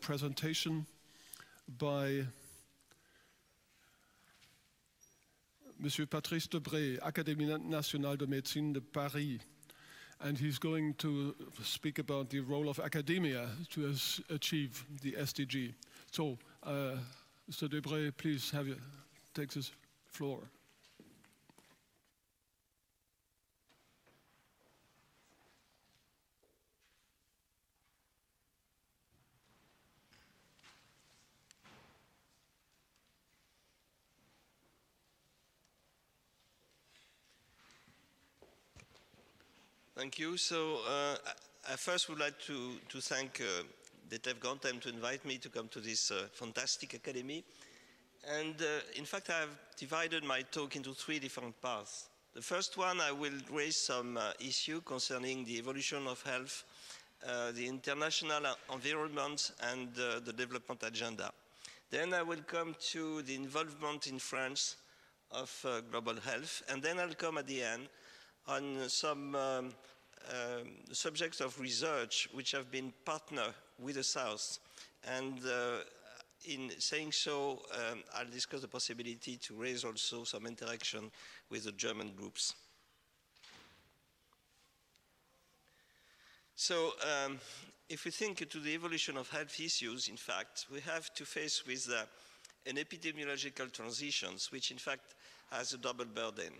Presentation by Monsieur Patrice Debré, Académie nationale de médecine de Paris. And he's going to speak about the role of academia to achieve the SDG. So, uh, Mr. Debré, please have you take this floor. Thank you. So uh, I first would like to, to thank uh, Detlev Ganten to invite me to come to this uh, fantastic academy. And uh, in fact, I have divided my talk into three different parts. The first one, I will raise some uh, issue concerning the evolution of health, uh, the international environment, and uh, the development agenda. Then I will come to the involvement in France of global health, and then I'll come at the end on some um, um, subjects of research which have been partner with the South. And uh, in saying so, um, I'll discuss the possibility to raise also some interaction with the German groups. So um, if we think to the evolution of health issues, in fact, we have to face with uh, an epidemiological transitions, which in fact has a double burden.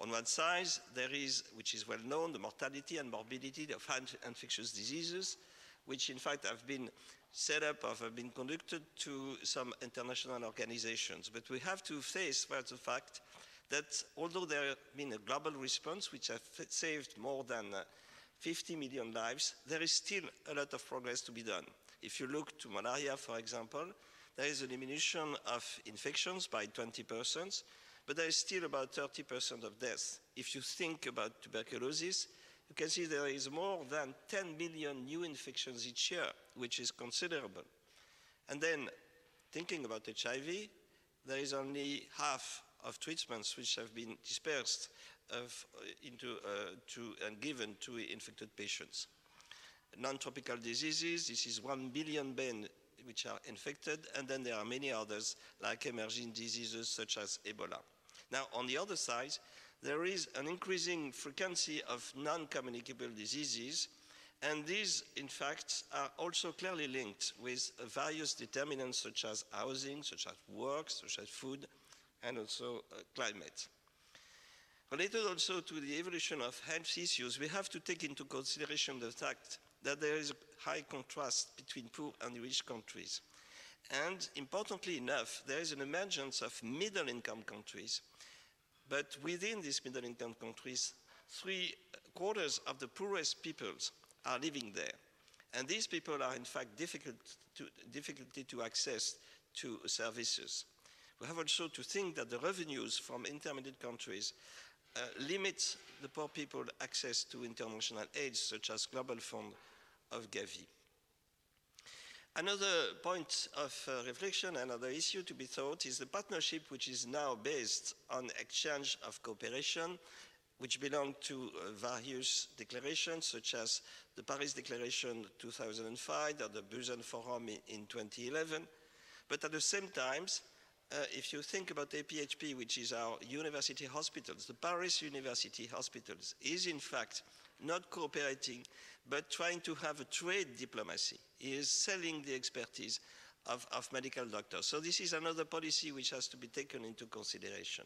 On one side, there is, which is well known, the mortality and morbidity of infectious diseases, which in fact have been set up or have been conducted to some international organizations. But we have to face well, the fact that although there has been a global response, which has saved more than uh, 50 million lives, there is still a lot of progress to be done. If you look to malaria, for example, there is a diminution of infections by 20 percent, but there is still about 30% of deaths. If you think about tuberculosis, you can see there is more than 10 million new infections each year, which is considerable. And then, thinking about HIV, there is only half of treatments which have been dispersed of, uh, into, uh, to, and given to infected patients. Non-tropical diseases, this is 1 billion which are infected, and then there are many others like emerging diseases such as Ebola. Now, on the other side, there is an increasing frequency of non-communicable diseases, and these, in fact, are also clearly linked with various determinants such as housing, such as work, such as food, and also uh, climate. Related also to the evolution of health issues, we have to take into consideration the fact that there is a high contrast between poor and rich countries. And importantly enough, there is an emergence of middle income countries but within these middle income countries, three quarters of the poorest peoples are living there. And these people are in fact difficult to, difficulty to access to services. We have also to think that the revenues from intermediate countries uh, limit the poor people access to international aid such as Global Fund of Gavi. Another point of uh, reflection, another issue to be thought is the partnership which is now based on exchange of cooperation which belong to uh, various declarations such as the Paris Declaration 2005 or the Busan Forum in, in 2011. But at the same time, uh, if you think about APHP, which is our university hospitals, the Paris University Hospitals is in fact not cooperating, but trying to have a trade diplomacy. He is selling the expertise of, of medical doctors. So this is another policy which has to be taken into consideration.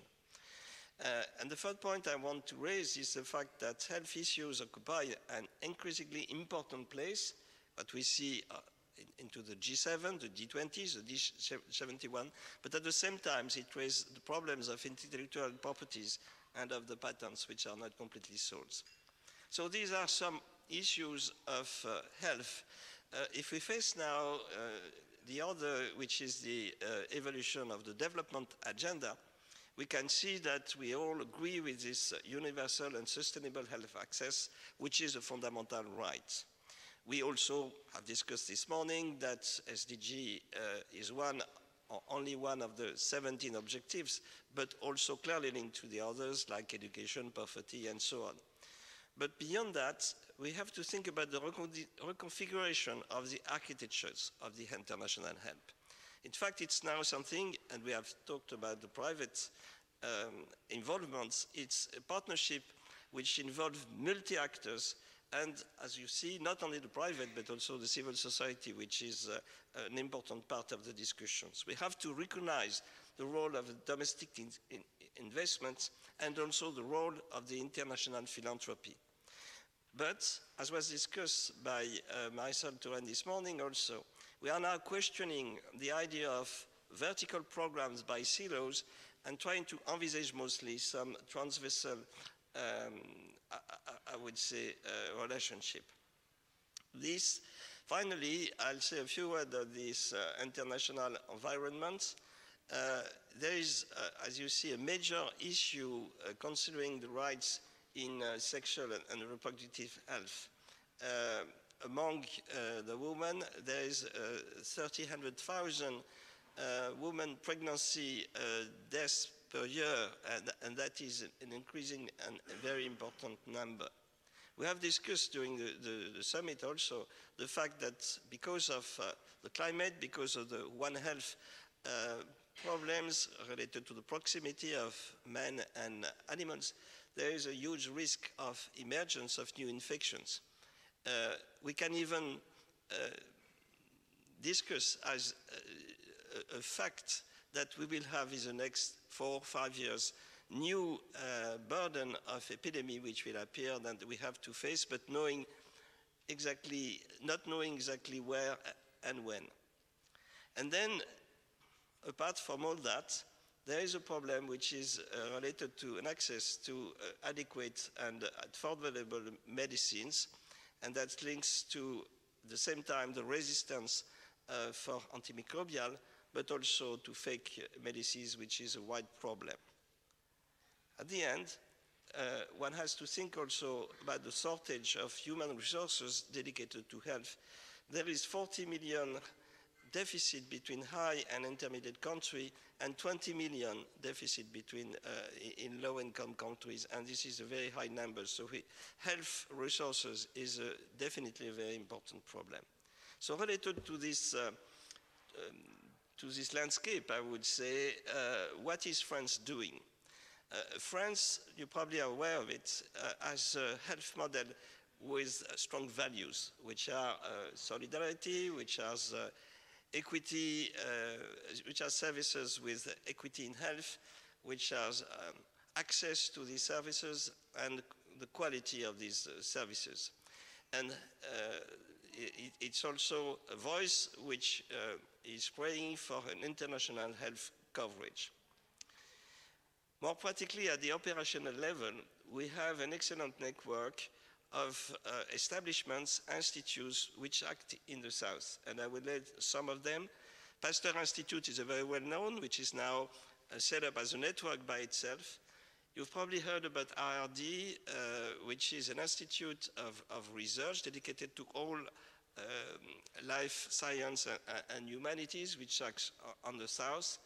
Uh, and the third point I want to raise is the fact that health issues occupy an increasingly important place, but we see uh, in into the G7, the G20, the G71, but at the same time it raised the problems of intellectual properties and of the patents which are not completely solved. So these are some issues of uh, health. Uh, if we face now uh, the other, which is the uh, evolution of the development agenda, we can see that we all agree with this universal and sustainable health access, which is a fundamental right. We also have discussed this morning that SDG uh, is one only one of the 17 objectives, but also clearly linked to the others like education, poverty, and so on. But beyond that, we have to think about the reconfiguration of the architectures of the international help. In fact, it's now something, and we have talked about the private um, involvements, it's a partnership which involves multi-actors and as you see, not only the private, but also the civil society, which is uh, an important part of the discussions. We have to recognize the role of domestic in, in investments and also the role of the international philanthropy. But, as was discussed by uh, Marisol Touraine this morning also, we are now questioning the idea of vertical programs by silos and trying to envisage mostly some transversal um, I, I, would say, uh, relationship. This, finally, I'll say a few words of this uh, international environment. Uh, there is, uh, as you see, a major issue uh, considering the rights in uh, sexual and, reproductive health. among the women, there is 300,000 women pregnancy deaths per year, and, and that is an increasing and very important number. We have discussed during the, the, the, summit also the fact that because of uh, the climate, because of the One Health uh, problems related to the proximity of men and animals, there is a huge risk of emergence of new infections. Uh, we can even uh, discuss as a, a fact that we will have in the next four, or five years, new uh, burden of epidemic which will appear that we have to face, but knowing exactly, not knowing exactly where and when. And then, apart from all that, there is a problem which is uh, related to an access to uh, adequate and affordable medicines, and that links to the same time the resistance uh, for antimicrobial, but also to fake medicines, which is a wide problem. At the end, uh, one has to think also about the shortage of human resources dedicated to health. There is 40 million deficit between high and intermediate country and 20 million deficit between uh, in low-income countries, and this is a very high number. So we, health resources is a, definitely a very important problem. So related to this uh, um, to this landscape, I would say, uh, what is France doing? Uh, France, you probably are aware of it, uh, has a health model with strong values, which are uh, solidarity, which has equity, which are services with equity in health, which has um, access to these services and the quality of these services. And it, it's also a voice which uh, is praying for an international health coverage. More practically, at the operational level, we have an excellent network of uh, establishments, institutes which act in the South. And I will let some of them. Pasteur Institute is a very well known, which is now uh, set up as a network by itself. You've probably heard about IRD, uh, which is an institute of, of, research dedicated to all um, life science and, and, humanities, which acts on the south.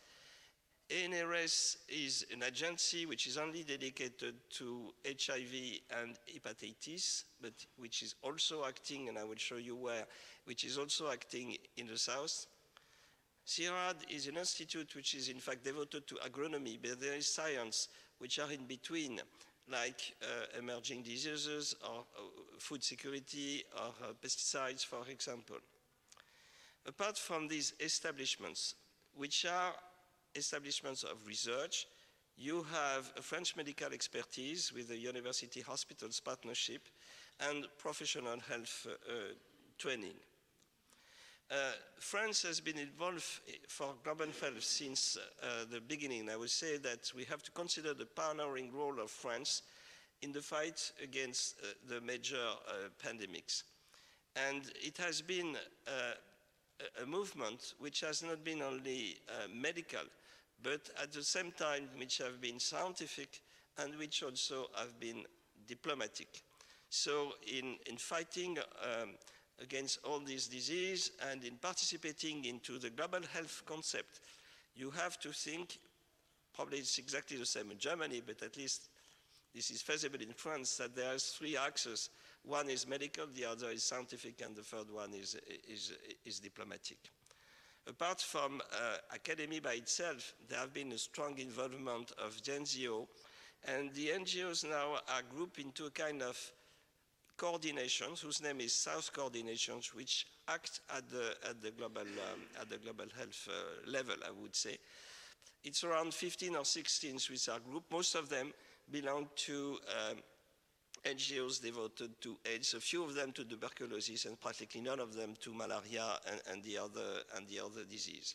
ANRS is an agency which is only dedicated to HIV and hepatitis, but which is also acting, and I will show you where, which is also acting in the south. CIRAD is an institute which is in fact devoted to agronomy, but there is science which are in between, like uh, emerging diseases or uh, food security or uh, pesticides, for example. Apart from these establishments, which are establishments of research, you have a French medical expertise with the university hospitals partnership and professional health uh, training. Uh, France has been involved for global health since uh, the beginning. I would say that we have to consider the pioneering role of France in the fight against uh, the major uh, pandemics. And it has been uh, a movement which has not been only uh, medical, but at the same time which have been scientific and which also have been diplomatic. So in, in fighting um, against all these diseases and in participating into the global health concept, you have to think, probably it's exactly the same in Germany, but at least this is feasible in France, that there are three axes. One is medical, the other is scientific, and the third one is, is, is diplomatic. Apart from uh, academy by itself, there have been a strong involvement of the NGO, and the NGOs now are grouped into a kind of coordinations, whose name is South Coordinations, which act at the, at the, global, um, at the global health uh, level, I would say. It's around 15 or 16 Swiss are group. Most of them belong to um, NGOs devoted to AIDS, a few of them to tuberculosis, and practically none of them to malaria and, and the, other, and the other disease.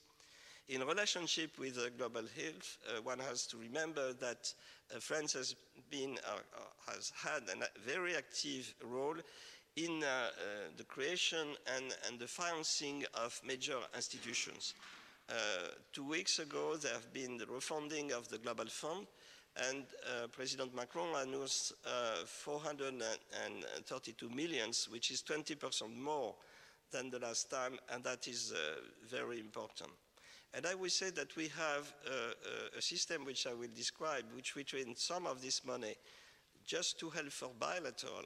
In relationship with uh, global health, uh, one has to remember that uh, France has, been, uh, uh, has had a very active role in uh, the creation and, and, the financing of major institutions. two weeks ago, there have been the refunding of the Global Fund, and uh, President Macron announced uh, 432 millions, which is 20% more than the last time, and that is uh, very important. And I will say that we have a, a system which I will describe, which we train some of this money just to help for bilateral,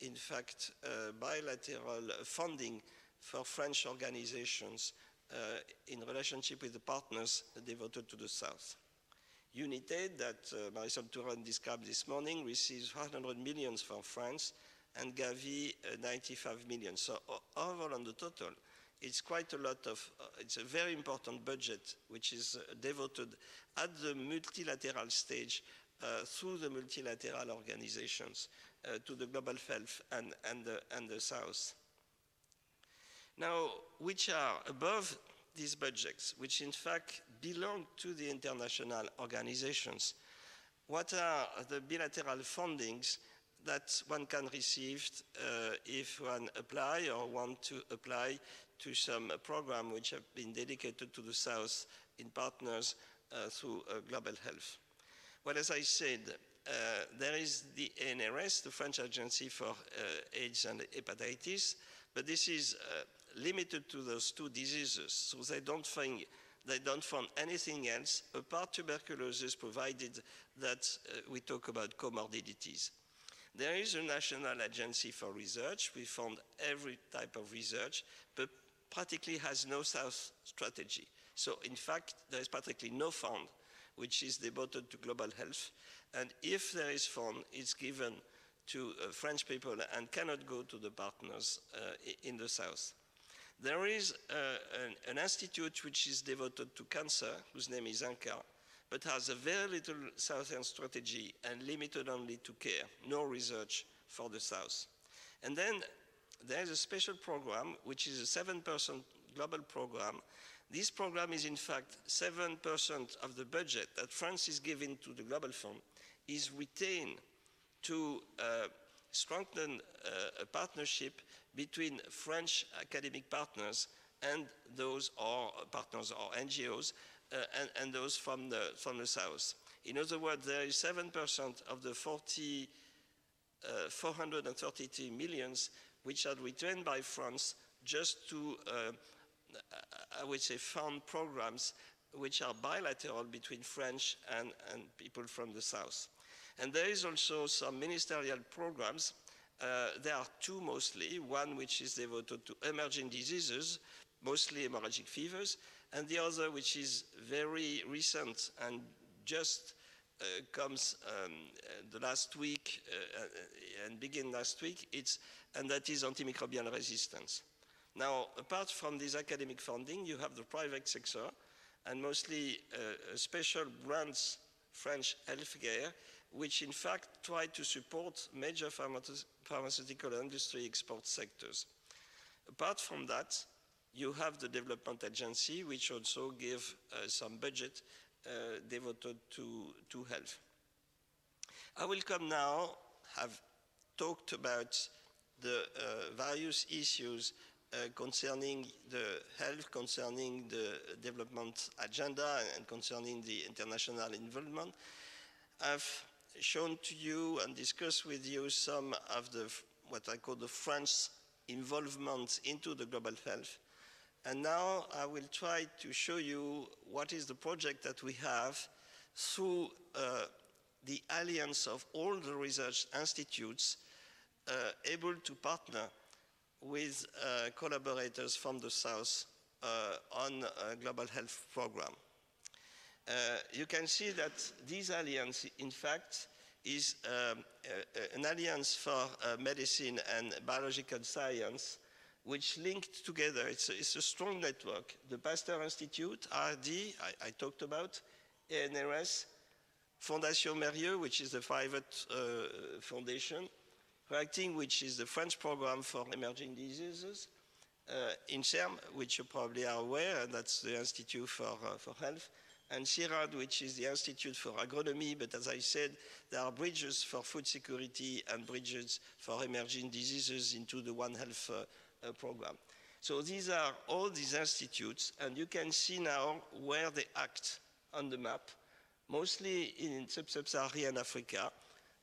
in fact, uh, bilateral funding for French organizations uh, in relationship with the partners devoted to the South. UNITAID, that uh, Marisol Touraine described this morning, receives 100 millions from France and Gavi uh, 95 million. So overall on the total, it's quite a lot of, uh, it's a very important budget which is uh, devoted at the multilateral stage uh, through the multilateral organizations uh, to the global health and, and, the, and the South. Now, which are above these budgets, which in fact belong to the international organizations. What are the bilateral fundings that one can receive uh, if one apply or want to apply to some program which have been dedicated to the South in partners uh, through uh, global health. Well, as I said, uh, there is the ANRS, the French Agency for uh, AIDS and Hepatitis, but this is limited to those two diseases, so they don't think they don't fund anything else apart tuberculosis, provided that uh, we talk about comorbidities. There is a national agency for research. We fund every type of research, but practically has no South strategy. So in fact, there is practically no fund which is devoted to global health. And if there is fund, it's given to uh, French people and cannot go to the partners uh, in the South. There is uh, an, an, institute which is devoted to cancer, whose name is INCa, but has a very little Southern strategy and limited only to care, no research for the South. And then there is a special program, which is a 7% global program. This program is in fact 7% of the budget that France is giving to the Global Fund is retained to uh, strengthen uh, a partnership between French academic partners and those or partners or NGOs uh, and, and, those from the, from the South. In other words, there is 7% of the 40, uh, 433 millions which are returned by France just to, uh, I would say, fund programs which are bilateral between French and, and people from the South. And there is also some ministerial programs uh, there are two mostly, one which is devoted to emerging diseases, mostly hemorrhagic fevers, and the other which is very recent and just uh, comes um, the last week uh, and begin last week, it's, and that is antimicrobial resistance. Now, apart from this academic funding, you have the private sector, and mostly uh, special grants, French healthcare, which in fact try to support major pharmaceutical industry export sectors. Apart from that, you have the development agency, which also give uh, some budget uh, devoted to, to health. I will come now, have talked about the uh, various issues uh, concerning the health, concerning the development agenda, and concerning the international involvement. I've shown to you and discussed with you some of the what I call the French involvement into the global health. And now I will try to show you what is the project that we have through uh, the alliance of all the research institutes uh, able to partner with uh, collaborators from the South uh, on a global health program. Uh, you can see that this alliance, in fact, is um, an alliance for uh, medicine and biological science which linked together, it's a, it's a, strong network. The Pasteur Institute, IRD, I, I talked about, ANRS, Fondation Mérieux, which is the private uh, foundation, REACTing, which is the French program for emerging diseases, uh, INSERM, which you probably are aware, and that's the Institute for, uh, for Health, and CIRAD, which is the Institute for Agronomy, but as I said, there are bridges for food security and bridges for emerging diseases into the One Health uh, uh, program. So these are all these institutes, and you can see now where they act on the map, mostly in sub-Saharan Africa.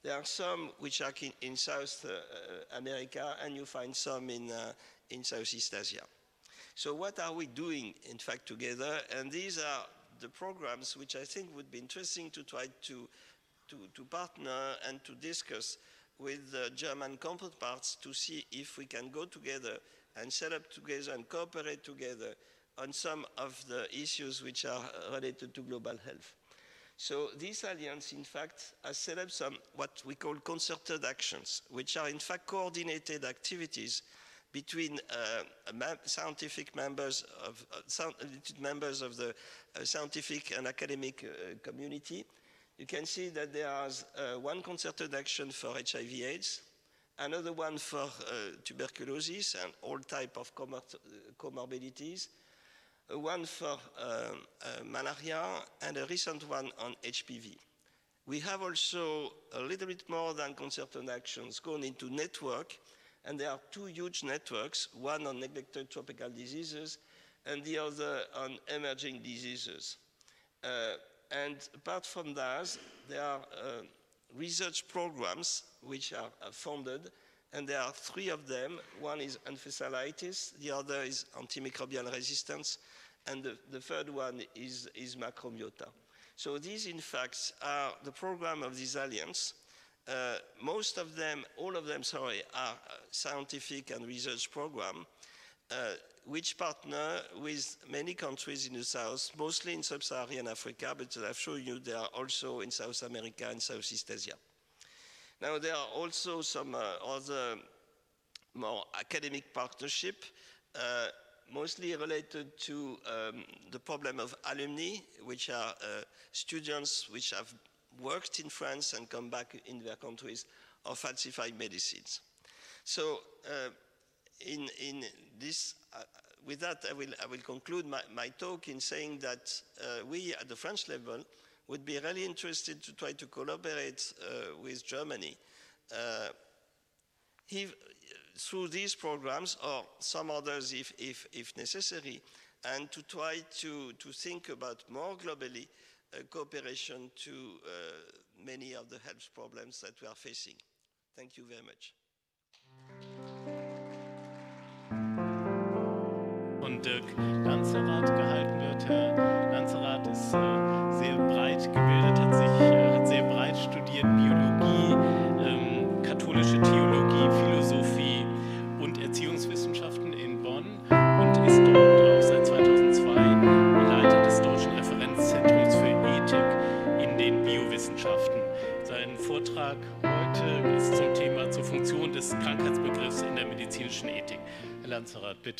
There are some which are in, in South uh, America, and you find some in, uh, in Southeast Asia. So what are we doing, in fact, together? And these are the programs which I think would be interesting to try to, to, to partner and to discuss with the German counterparts to see if we can go together and set up together and cooperate together on some of the issues which are related to global health. So this alliance, in fact, has set up some what we call concerted actions, which are in fact coordinated activities between uh, scientific members of uh, members of the uh, scientific and academic uh, community. You can see that there is uh, one concerted action for HIV/AIDS, another one for uh, tuberculosis and all type of comor comorbidities, one for malaria, and a recent one on HPV. We have also a little bit more than concerted actions gone into network and there are two huge networks, one on neglected tropical diseases and the other on emerging diseases. Uh, and apart from that, there are uh, research programs which are, are funded, and there are three of them. One is encephalitis, the other is antimicrobial resistance, and the, the third one is, is. So these, in fact, are the program of this alliance, uh, most of them, all of them, sorry, are uh, scientific and research program, uh, which partner with many countries in the south, mostly in sub-Saharan Africa, but as I've shown you they are also in South America and Southeast Asia. Now there are also some uh, other more academic partnership, uh, mostly related to um, the problem of alumni, which are students which have worked in France and come back in their countries or falsified medicines. So uh, in, in this, uh, with that, I will, I will conclude my, my talk in saying that uh, we at the French level would be really interested to try to collaborate uh, with Germany uh, if, through these programs or some others if, if, if necessary, and to try to, to think about more globally cooperation to uh, many of the health problems that we are facing. Thank you very much. Dirk Lanzerath gehalten wird. Herr Lanzerath ist äh, sehr breit gebildet, hat, sich, des Krankheitsbegriffs in der medizinischen Ethik. Herr Lanzerath, bitte.